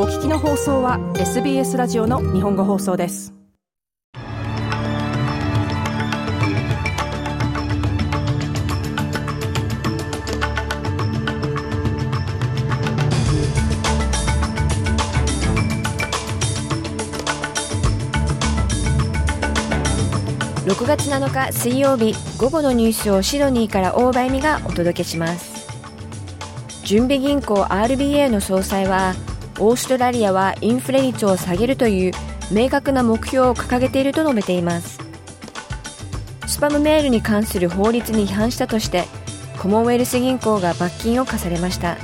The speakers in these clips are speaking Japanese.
お聞きの放送は SBS ラジオの日本語放送です。6月7日水曜日午後のニュースをシドニーから大場恵美がお届けします。準備銀行 RBA の総裁はオーストラリアはインフレ率を下げるという明確な目標を掲げていると述べています。スパムメールに関する法律に違反したとしてコモンウェルス銀行が罰金を課されました。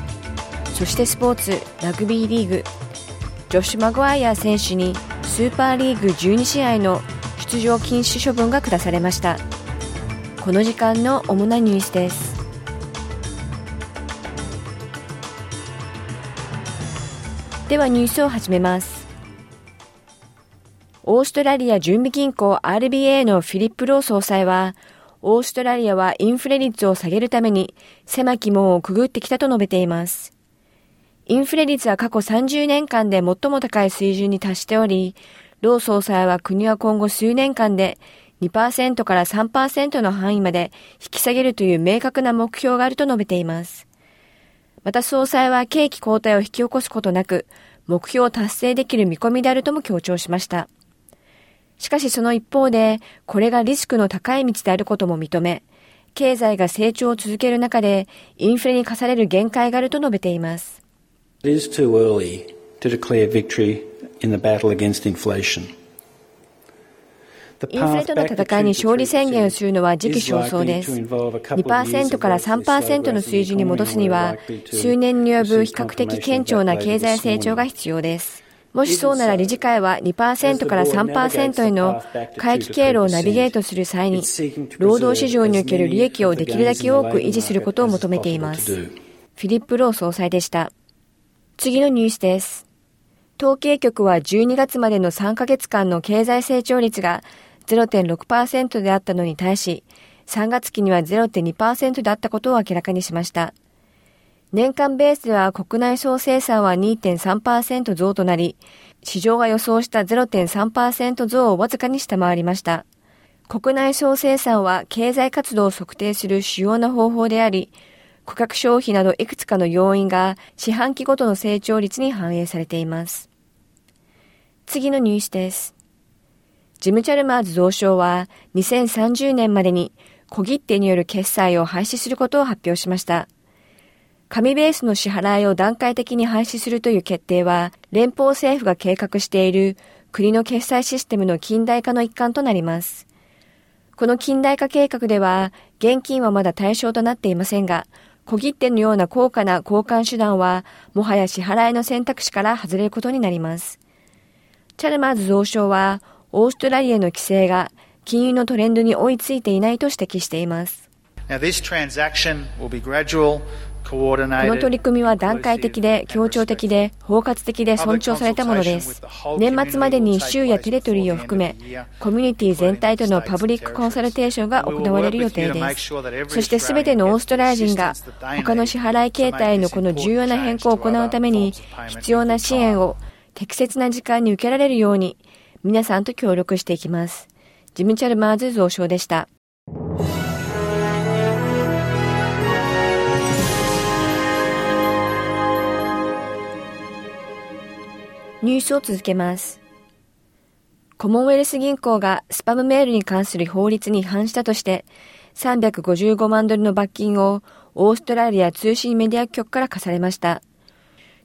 そしてスポーツラグビーリーグジョシュ・マグワイア選手にスーパーリーグ12試合の出場禁止処分が下されました。この時間の主なニュースです。ではニュースを始めますオーストラリア準備銀行 RBA のフィリップ・ロー総裁はオーストラリアはインフレ率を下げるために狭き門をくぐってきたと述べています。インフレ率は過去30年間で最も高い水準に達しており、労総裁は国は今後数年間で2%から3%の範囲まで引き下げるという明確な目標があると述べています。また総裁は景気後退を引き起こすことなく、目標を達成できる見込みであるとも強調しました。しかしその一方で、これがリスクの高い道であることも認め、経済が成長を続ける中で、インフレに課される限界があると述べています。It is too early to declare victory in the battle against inflation. インフレとの戦いに勝利宣言をするのは時期尚早です。2%から3%の水準に戻すには、数年に及ぶ比較的堅調な経済成長が必要です。もしそうなら理事会は2%から3%への回帰経路をナビゲートする際に、労働市場における利益をできるだけ多く維持することを求めています。フィリップ・ロー総裁でした。次のニュースです。統計局は12月までの3ヶ月間の経済成長率が0.6%であったのに対し、3月期には0.2%であったことを明らかにしました。年間ベースでは国内総生産は2.3%増となり、市場が予想した0.3%増をわずかに下回りました。国内総生産は経済活動を測定する主要な方法であり、顧客消費などいくつかの要因が四半期ごとの成長率に反映されています。次のニュースです。ジム・チャルマーズ増相は2030年までに小切手による決済を廃止することを発表しました。紙ベースの支払いを段階的に廃止するという決定は、連邦政府が計画している国の決済システムの近代化の一環となります。この近代化計画では、現金はまだ対象となっていませんが、小切手のような高価な交換手段は、もはや支払いの選択肢から外れることになります。チャルマーズ増相は、オーストラリアの規制が金融のトレンドに追いついていないと指摘しています。Now, この取り組みは段階的で協調的で包括的で尊重されたものです。年末までに州やテレトリーを含め、コミュニティ全体とのパブリックコンサルテーションが行われる予定です。そして全てのオーストラリア人が他の支払い形態のこの重要な変更を行うために必要な支援を適切な時間に受けられるように皆さんと協力していきます。ジム・チャルマーズ増相でした。ニュースを続けます。コモンウェルス銀行がスパムメールに関する法律に違反したとして、355万ドルの罰金をオーストラリア通信メディア局から課されました。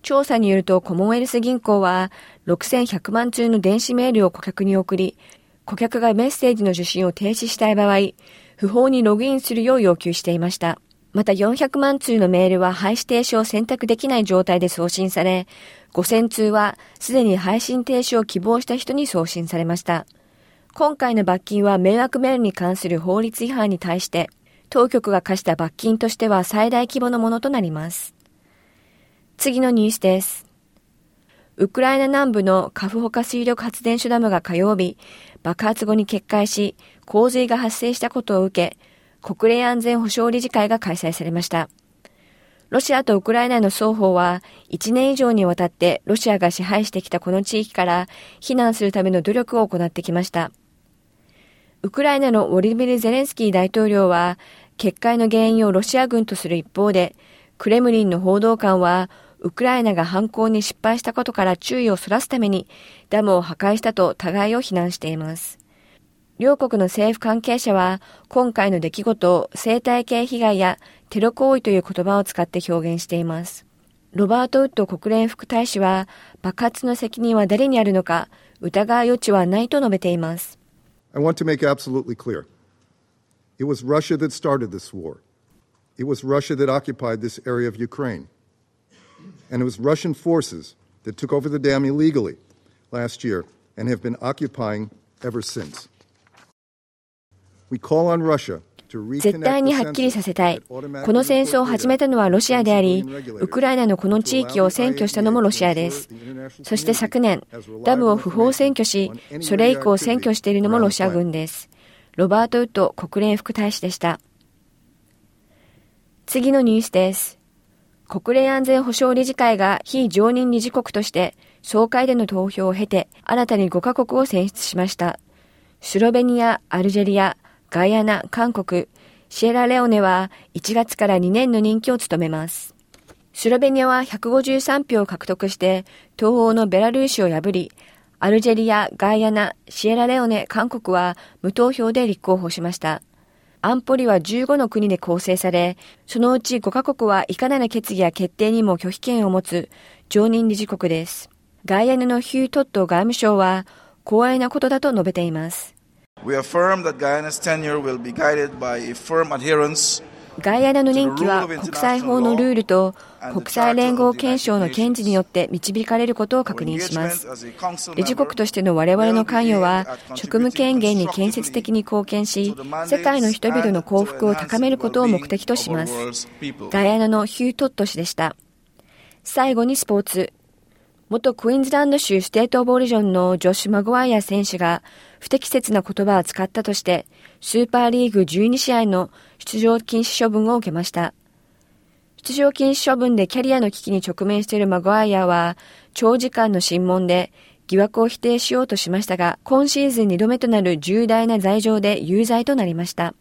調査によるとコモンウェルス銀行は6100万通の電子メールを顧客に送り、顧客がメッセージの受信を停止したい場合、不法にログインするよう要求していました。また400万通のメールは廃止停止を選択できない状態で送信され、5000通はすでに配信停止を希望した人に送信されました。今回の罰金は迷惑メールに関する法律違反に対して、当局が課した罰金としては最大規模のものとなります。次のニュースです。ウクライナ南部のカフホカ水力発電所ダムが火曜日、爆発後に決壊し、洪水が発生したことを受け、国連安全保障理事会が開催されました。ロシアとウクライナの双方は1年以上にわたってロシアが支配してきたこの地域から避難するための努力を行ってきました。ウクライナのウォリミル・ゼレンスキー大統領は決壊の原因をロシア軍とする一方で、クレムリンの報道官はウクライナが犯行に失敗したことから注意をそらすためにダムを破壊したと互いを非難しています。両国の政府関係者は今回の出来事を生態系被害やテロ行為という言葉を使って表現しています。ロバート・ウッド国連副大使は爆発の責任は誰にあるのか疑う余地はないと述べています。I want to make absolutely clear. It was Russia that started this war. It was Russia that occupied this area of Ukraine. And it was Russian forces that took over the dam illegally last year and have been occupying ever since. We call on Russia 絶対にはっきりさせたい。この戦争を始めたのはロシアであり、ウクライナのこの地域を占拠したのもロシアです。そして昨年、ダムを不法占拠し、それ以降占拠しているのもロシア軍です。ロバート・ウッド国連副大使でした。次のニュースです。国連安全保障理事会が非常任理事国として総会での投票を経て新たに5カ国を選出しました。スロベニア、アルジェリア、ガイアナ、韓国、シエラレオネは1月から2年の任期を務めます。スロベニアは153票を獲得して東欧のベラルーシを破り、アルジェリア、ガイアナ、シエラレオネ、韓国は無投票で立候補しました。安保理は15の国で構成され、そのうち5カ国はいかなる決議や決定にも拒否権を持つ常任理事国です。ガイアナのヒュートット外務省は、光栄なことだと述べています。We affirm that Guyana's tenure will be guided by a firm adherence ガイアナの任期は国際法のルールと国際連合憲章の堅持によって導かれることを確認します。理事国としての我々の関与は職務権限に建設的に貢献し、世界の人々の幸福を高めることを目的とします。ガイアナのヒュートット氏でした。最後にスポーツ。元クイーンズランド州ステートオブオリジョンのジョシュ・マグワイア選手が不適切な言葉を使ったとして、スーパーリーグ12試合の出場禁止処分を受けました。出場禁止処分でキャリアの危機に直面しているマグワイアは、長時間の審問で疑惑を否定しようとしましたが、今シーズン2度目となる重大な罪状で有罪となりました。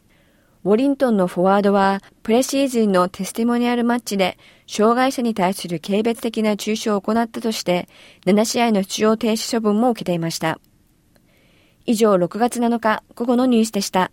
ウォリントンのフォワードは、プレシーズンのテスティモニアルマッチで、障害者に対する軽蔑的な中傷を行ったとして、7試合の出場停止処分も受けていました。以上、6月7日午後のニュースでした。